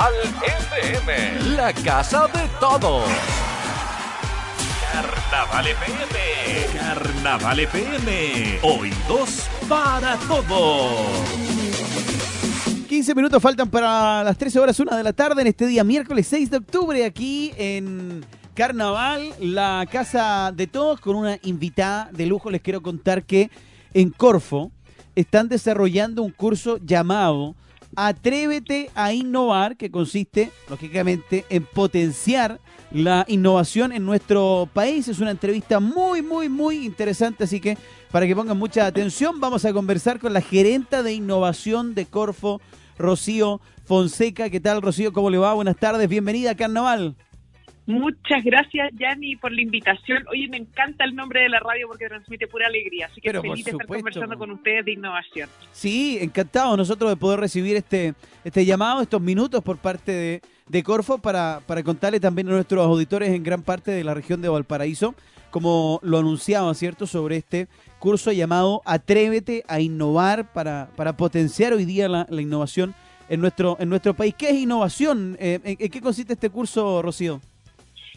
al FM, la casa de todos. Carnaval FM. Carnaval FM. Oídos para todos. 15 minutos faltan para las 13 horas 1 de la tarde en este día miércoles 6 de octubre aquí en Carnaval, la casa de todos con una invitada de lujo. Les quiero contar que en Corfo están desarrollando un curso llamado Atrévete a innovar, que consiste, lógicamente, en potenciar la innovación en nuestro país. Es una entrevista muy, muy, muy interesante, así que para que pongan mucha atención, vamos a conversar con la gerenta de innovación de Corfo, Rocío Fonseca. ¿Qué tal, Rocío? ¿Cómo le va? Buenas tardes, bienvenida a Carnaval. Muchas gracias, Yanni, por la invitación. Oye, me encanta el nombre de la radio porque transmite pura alegría. Así que feliz de estar conversando con ustedes de innovación. Sí, encantado nosotros de poder recibir este, este llamado, estos minutos por parte de, de Corfo para, para contarle también a nuestros auditores en gran parte de la región de Valparaíso, como lo anunciaba, ¿cierto?, sobre este curso llamado Atrévete a innovar para, para potenciar hoy día la, innovación en nuestro, en nuestro país. ¿Qué es innovación? Eh, ¿En qué consiste este curso, Rocío?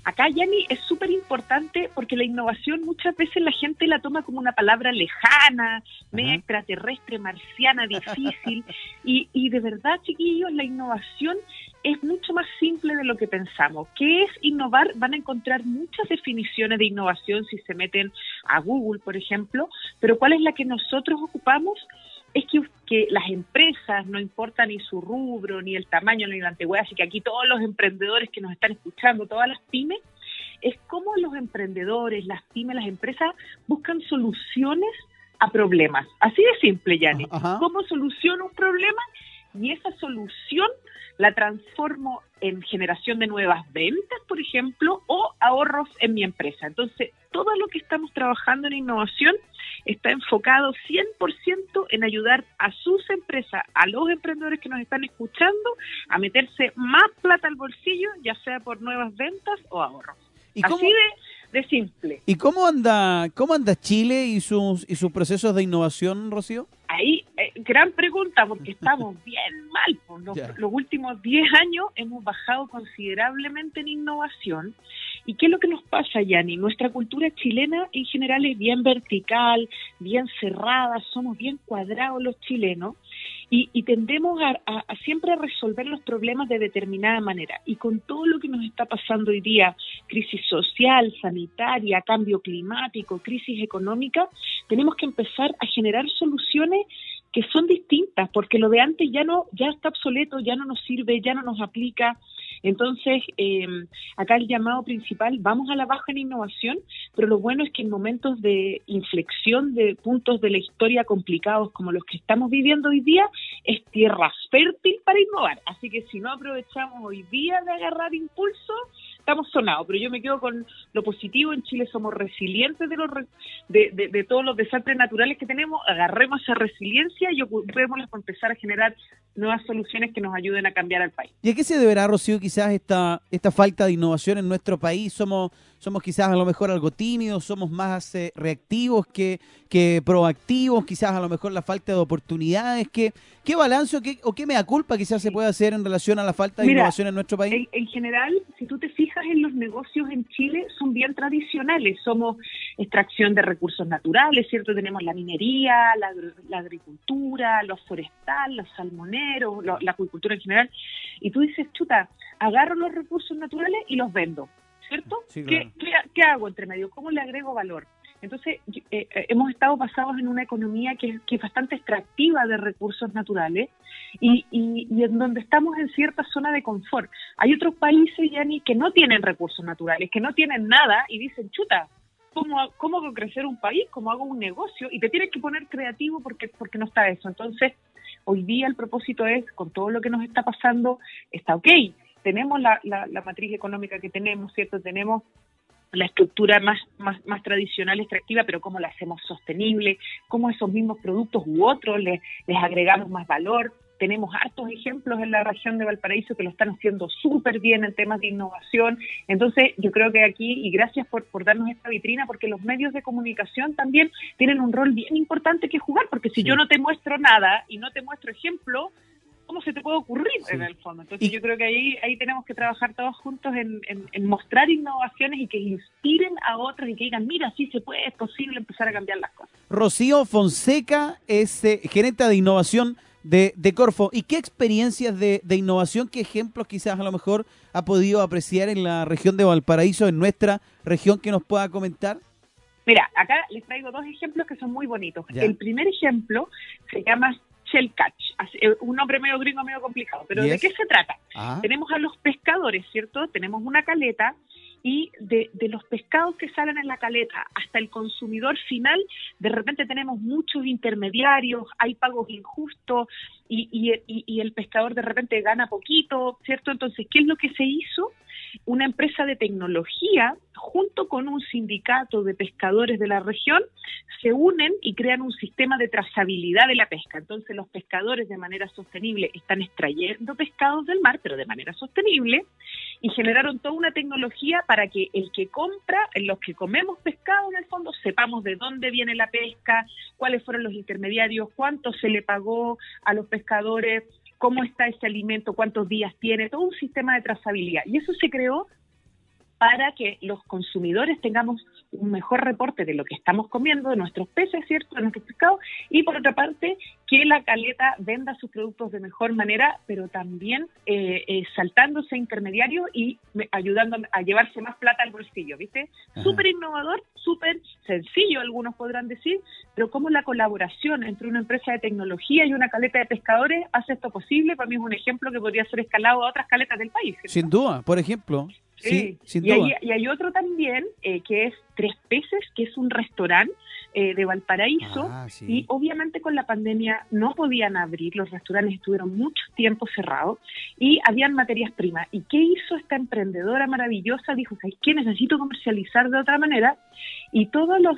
Acá, Yanni, es súper importante porque la innovación muchas veces la gente la toma como una palabra lejana, media extraterrestre, marciana, difícil. y, y de verdad, chiquillos, la innovación es mucho más simple de lo que pensamos. ¿Qué es innovar? Van a encontrar muchas definiciones de innovación si se meten a Google, por ejemplo, pero ¿cuál es la que nosotros ocupamos? Es que, que, las empresas, no importa ni su rubro, ni el tamaño, ni la antigüedad, así que aquí todos los emprendedores que nos están escuchando, todas las pymes, es cómo los emprendedores, las pymes, las empresas buscan soluciones a problemas. Así de simple, Yanni. ¿Cómo soluciono un problema? Y esa solución la transformo en generación de nuevas ventas, por ejemplo, o ahorros en mi empresa. Entonces, todo lo que estamos trabajando en innovación está enfocado 100% en ayudar a sus empresas, a los emprendedores que nos están escuchando, a meterse más plata al bolsillo, ya sea por nuevas ventas o ahorros. Así de, de, simple. ¿Y cómo anda, cómo anda Chile y sus, y sus procesos de innovación, Rocío? Ahí, eh, gran pregunta, porque estamos bien mal. Por los, los últimos 10 años hemos bajado considerablemente en innovación. ¿Y qué es lo que nos pasa, Yanni? Nuestra cultura chilena en general es bien vertical, bien cerrada, somos bien cuadrados los chilenos y, tendemos a, a, siempre resolver los problemas de determinada manera. Y con todo lo que nos está pasando hoy día, crisis social, sanitaria, cambio climático, crisis económica, tenemos que empezar a generar soluciones que son distintas, porque lo de antes ya no, ya está obsoleto, ya no nos sirve, ya no nos aplica. Entonces, eh, acá el llamado principal, vamos a la baja en innovación, pero lo bueno es que en momentos de inflexión de puntos de la historia complicados como los que estamos viviendo hoy día, es tierra fértil para innovar. Así que si no aprovechamos hoy día de agarrar impulso, estamos sonados, pero yo me quedo con lo positivo. En Chile somos resilientes de, los, de, de, todos los desastres naturales que tenemos. Agarremos esa resiliencia y ocupémosla para empezar a generar nuevas soluciones que nos ayuden a cambiar al país. ¿Y a qué se deberá, Rocío, quizás esta, esta falta de innovación en nuestro país? ¿Somos somos quizás a lo mejor algo tímidos, somos más eh, reactivos que, que proactivos, quizás a lo mejor la falta de oportunidades. ¿Qué, qué balance o qué, o qué mea culpa quizás se puede hacer en relación a la falta de innovación en nuestro país? En, general, si tú te fijas en los negocios en Chile, son bien tradicionales. Somos extracción de recursos naturales, ¿cierto? Tenemos la minería, la, agricultura, los forestal, los salmoneros, la acuicultura en general. Y tú dices, chuta, agarro los recursos naturales y los vendo ¿cierto? ¿Qué, hago entre medio? ¿Cómo le agrego valor? Entonces, eh, eh, hemos estado basados en una economía que, es bastante extractiva de recursos naturales y, en donde estamos en cierta zona de confort. Hay otros países, Yani, que no tienen recursos naturales, que no tienen nada y dicen, chuta, ¿cómo, cómo hago crecer un país? ¿Cómo hago un negocio? Y te tienes que poner creativo porque, porque no está eso. Entonces, hoy día el propósito es, con todo lo que nos está pasando, está ok tenemos la, la, matriz económica que tenemos, ¿cierto? Tenemos la estructura más, más, más tradicional, extractiva, pero cómo la hacemos sostenible, cómo esos mismos productos u otros les, les agregamos más valor. Tenemos hartos ejemplos en la región de Valparaíso que lo están haciendo súper bien en temas de innovación. Entonces, yo creo que aquí, y gracias por, por darnos esta vitrina, porque los medios de comunicación también tienen un rol bien importante que jugar, porque si yo no te muestro nada y no te muestro ejemplo, cómo se te puede ocurrir en el fondo. Entonces yo creo que ahí, ahí tenemos que trabajar todos juntos en, en, mostrar innovaciones y que inspiren a otros y que digan, mira, sí se puede, es posible empezar a cambiar las cosas. Rocío Fonseca es eh, gerente de innovación de, de, Corfo. ¿Y qué experiencias de, de, innovación, qué ejemplos quizás a lo mejor ha podido apreciar en la región de Valparaíso, en nuestra región, que nos pueda comentar? Mira, acá les traigo dos ejemplos que son muy bonitos. El primer ejemplo se llama Shell Catch, eh, un nombre medio gringo, medio complicado, pero ¿de qué se trata? Ah. Tenemos a los pescadores, ¿cierto? Tenemos una caleta y de, los pescados que salen en la caleta hasta el consumidor final, de repente tenemos muchos intermediarios, hay pagos injustos y, y, y, el pescador de repente gana poquito, ¿cierto? Entonces, ¿qué es lo que se hizo? Una empresa de tecnología junto con un sindicato de pescadores de la región se unen y crean un sistema de trazabilidad de la pesca. Entonces los pescadores de manera sostenible están extrayendo pescados del mar, pero de manera sostenible, y generaron toda una tecnología para que el que compra, los que comemos pescado en el fondo, sepamos de dónde viene la pesca, cuáles fueron los intermediarios, cuánto se le pagó a los pescadores, cómo está ese alimento, cuántos días tiene, todo un sistema de trazabilidad. Y eso se creó para que los consumidores tengamos un mejor reporte de lo que estamos comiendo, de nuestros peces, ¿cierto?, de nuestros pescados, y por otra parte, que la caleta venda sus productos de mejor manera, pero también eh, eh, saltándose intermediarios y ayudando a llevarse más plata al bolsillo, ¿viste? Súper innovador, súper sencillo, algunos podrán decir, pero cómo la colaboración entre una empresa de tecnología y una caleta de pescadores hace esto posible, para mí es un ejemplo que podría ser escalado a otras caletas del país. Sin duda, por ejemplo. Sí, sin y, Hay, y hay otro también eh, que es Tres Peces, que es un restaurante eh, de Valparaíso ah, y obviamente con la pandemia no podían abrir, los restaurantes estuvieron mucho tiempo cerrados y habían materias primas. ¿Y qué hizo esta emprendedora maravillosa? Dijo, ¿sabes qué? Necesito comercializar de otra manera y todos los...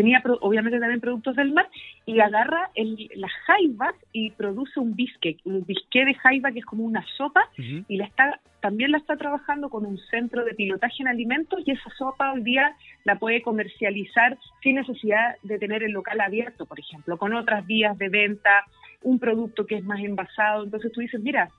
Tenía obviamente también productos del mar y agarra el, las jaivas y produce un bisque, un bisque de jaiba que es como una sopa y la está también la está trabajando con un centro de pilotaje en alimentos y esa sopa hoy día la puede comercializar sin necesidad de tener el local abierto, por ejemplo, con otras vías de venta, un producto que es más envasado. Entonces tú dices, mira,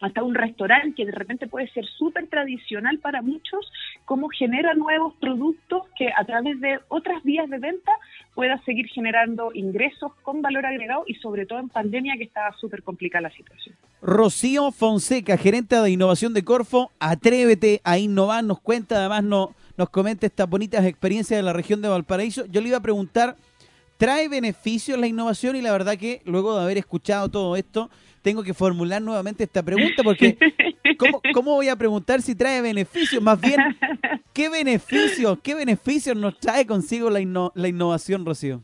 hasta un restaurante que de repente puede ser súper tradicional para muchos, cómo genera nuevos productos que a través de otras vías de venta pueda seguir generando ingresos con valor agregado y sobre todo en pandemia que estaba súper complicada la situación. Rocío Fonseca, gerente de innovación de Corfo, atrévete a innovar, nos cuenta, además no, nos comenta estas bonitas experiencias de la región de Valparaíso. Yo le iba a preguntar, ¿trae beneficios la innovación? Y la verdad que luego de haber escuchado todo esto, tengo que formular nuevamente esta pregunta porque ¿cómo, voy a preguntar si trae beneficios? Más bien, ¿qué beneficios, qué beneficios nos trae consigo la, la innovación, Rocío?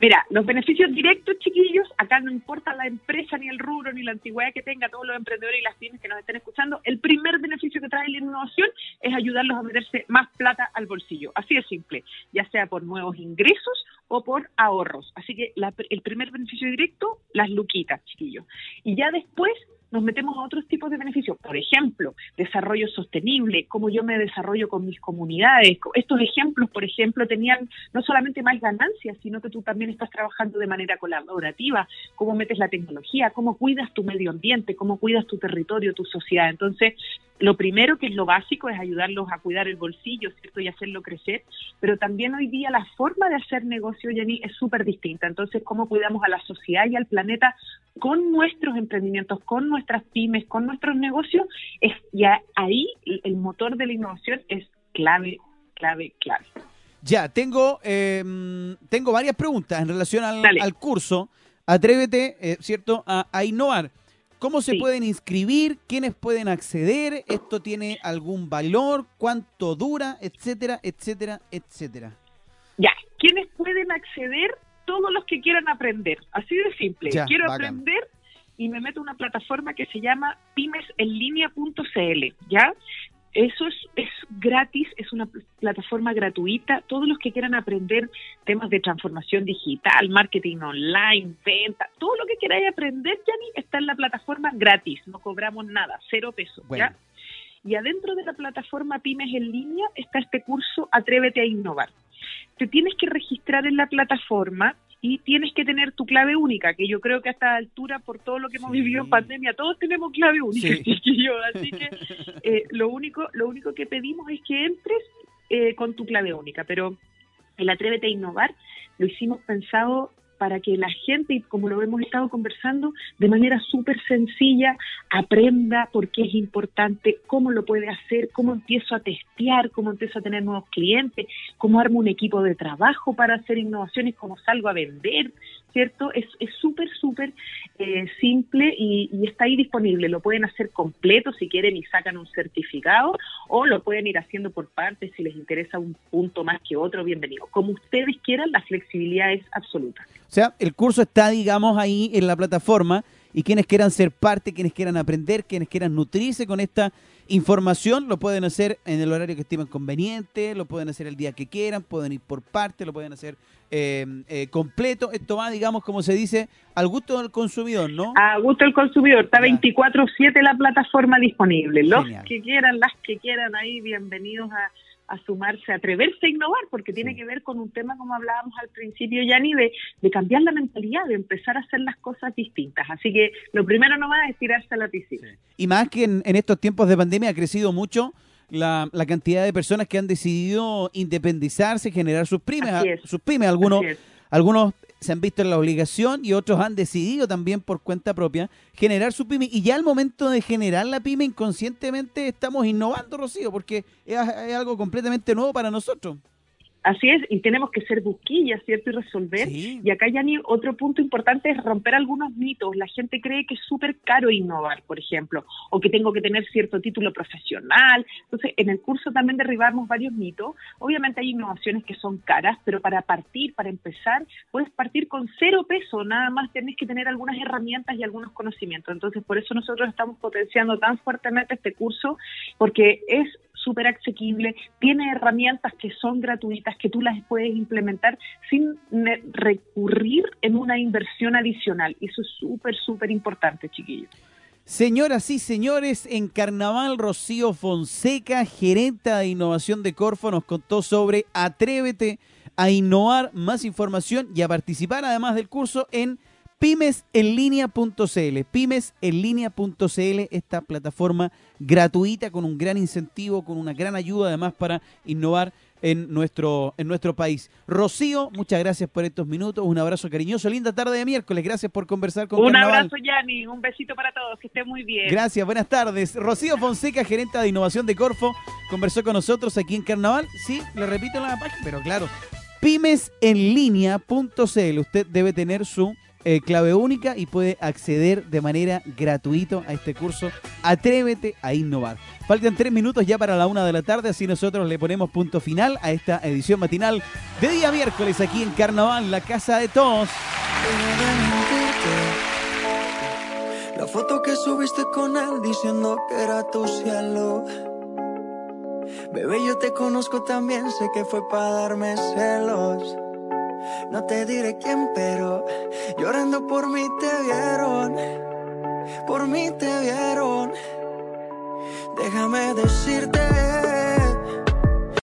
Mira, los beneficios directos, chiquillos, acá no importa la empresa, ni el rubro, ni la antigüedad que tenga todos los emprendedores y las pymes que nos estén escuchando, el primer beneficio que trae la innovación es ayudarlos a meterse más plata al bolsillo. Así de simple, ya sea por nuevos ingresos o por ahorros. Así que el primer beneficio directo, las luquitas, chiquillos. Y ya después nos metemos a otros tipos de beneficios. Por ejemplo, desarrollo sostenible, cómo yo me desarrollo con mis comunidades. Estos ejemplos, por ejemplo, tenían no solamente más ganancias, sino que tú también estás trabajando de manera colaborativa, cómo metes la tecnología, cómo cuidas tu medio ambiente, cómo cuidas tu territorio, tu sociedad. Entonces, lo primero que es lo básico es ayudarlos a cuidar el bolsillo, ¿cierto? Y hacerlo crecer, pero también hoy día la forma de hacer negocio, Jenny, es súper distinta. Entonces, cómo cuidamos a la sociedad y al planeta con nuestros emprendimientos, con nuestras pymes, con nuestros negocios, es ya ahí el motor de la innovación es clave, clave, clave. Ya, tengo, em, tengo varias preguntas en relación al, curso. Atrévete, eh, ¿cierto?, a innovar. ¿Cómo se pueden inscribir? ¿Quiénes pueden acceder? ¿Esto tiene algún valor? ¿Cuánto dura? Etcétera, etcétera, etcétera. Ya, ¿quiénes pueden acceder? Todos los que quieran aprender. Así de simple. Quiero aprender y me meto a una plataforma que se llama pymesenlinea.cl, ¿ya? Eso es, es gratis, es una plataforma gratuita. Todos los que quieran aprender temas de transformación digital, marketing online, venta, todo lo que queráis aprender, Yanni, está en la plataforma gratis. No cobramos nada, cero pesos, ¿ya? Y adentro de la plataforma Pymes en línea está este curso Atrévete a innovar. Te tienes que registrar en la plataforma y tienes que tener tu clave única, que yo creo que a esta altura, por todo lo que hemos vivido en pandemia, todos tenemos clave única, así que eh, lo único lo único que pedimos es que entres eh, con tu clave única, pero el Atrévete a Innovar lo hicimos pensado para que la gente, y como lo hemos estado conversando, de manera súper sencilla, aprenda por qué es importante, cómo lo puede hacer, cómo empiezo a testear, cómo empiezo a tener nuevos clientes, cómo armo un equipo de trabajo para hacer innovaciones, cómo salgo a vender, ¿cierto? Es súper, súper eh, simple y, y, está ahí disponible. Lo pueden hacer completo si quieren y sacan un certificado o lo pueden ir haciendo por partes si les interesa un punto más que otro, bienvenido. Como ustedes quieran, la flexibilidad es absoluta. O sea, el curso está, digamos, ahí en la plataforma y quienes quieran ser parte, quienes quieran aprender, quienes quieran nutrirse con esta información, lo pueden hacer en el horario que estimen conveniente, lo pueden hacer el día que quieran, pueden ir por parte, lo pueden hacer eh, eh, completo. Esto va, digamos, como se dice, al gusto del consumidor, ¿no? A gusto del consumidor. Está 24-7 la plataforma disponible. Los que quieran, las que quieran ahí, bienvenidos a a sumarse, a atreverse a innovar, porque tiene que ver con un tema, como hablábamos al principio, Yanni, de, de cambiar la mentalidad, de empezar a hacer las cosas distintas. Así que lo primero nomás es tirarse a la piscina. Y más que en, estos tiempos de pandemia ha crecido mucho la, la, cantidad de personas que han decidido independizarse, generar sus pymes, sus pymes. Algunos, algunos se han visto en la obligación y otros han decidido también por cuenta propia generar su pyme. Y ya al momento de generar la pyme, inconscientemente estamos innovando, Rocío, porque es algo completamente nuevo para nosotros. Así es, y tenemos que ser busquillas, ¿cierto? Y resolver. Y acá, ya ni otro punto importante es romper algunos mitos. La gente cree que es súper caro innovar, por ejemplo, o que tengo que tener cierto título profesional. Entonces, en el curso también derribamos varios mitos. Obviamente hay innovaciones que son caras, pero para partir, para empezar, puedes partir con cero peso. Nada más tienes que tener algunas herramientas y algunos conocimientos. Entonces, por eso nosotros estamos potenciando tan fuertemente este curso, porque es súper asequible, tiene herramientas que son gratuitas, que tú las puedes implementar sin recurrir en una inversión adicional. Eso es súper, súper importante, chiquillos. Señoras y señores, en Carnaval Rocío Fonseca, gerenta de innovación de Corfo, nos contó sobre Atrévete a innovar, más información y a participar además del curso en pymesenlinea.cl. Pymesenlinea.cl, esta plataforma gratuita con un gran incentivo, con una gran ayuda además para innovar en nuestro, en nuestro país. Rocío, muchas gracias por estos minutos, un abrazo cariñoso, linda tarde de miércoles, gracias por conversar con Un abrazo, Yanni, un besito para todos, que estén muy bien. Gracias, buenas tardes. Rocío Fonseca, gerente de innovación de Corfo, conversó con nosotros aquí en Carnaval. Sí, le repito la página, pero claro, pymesenlinea.cl. Usted debe tener su eh, clave única y puede acceder de manera gratuita a este curso. Atrévete a innovar. Faltan tres minutos ya para la una de la tarde, así nosotros le ponemos punto final a esta edición matinal de día miércoles aquí en Carnaval, la casa de todos. La foto que subiste con él diciendo que era tu cielo. Bebé, yo te conozco también, sé que fue para darme celos. No te diré quién, pero llorando por mí te vieron. Por mí te vieron. Déjame decirte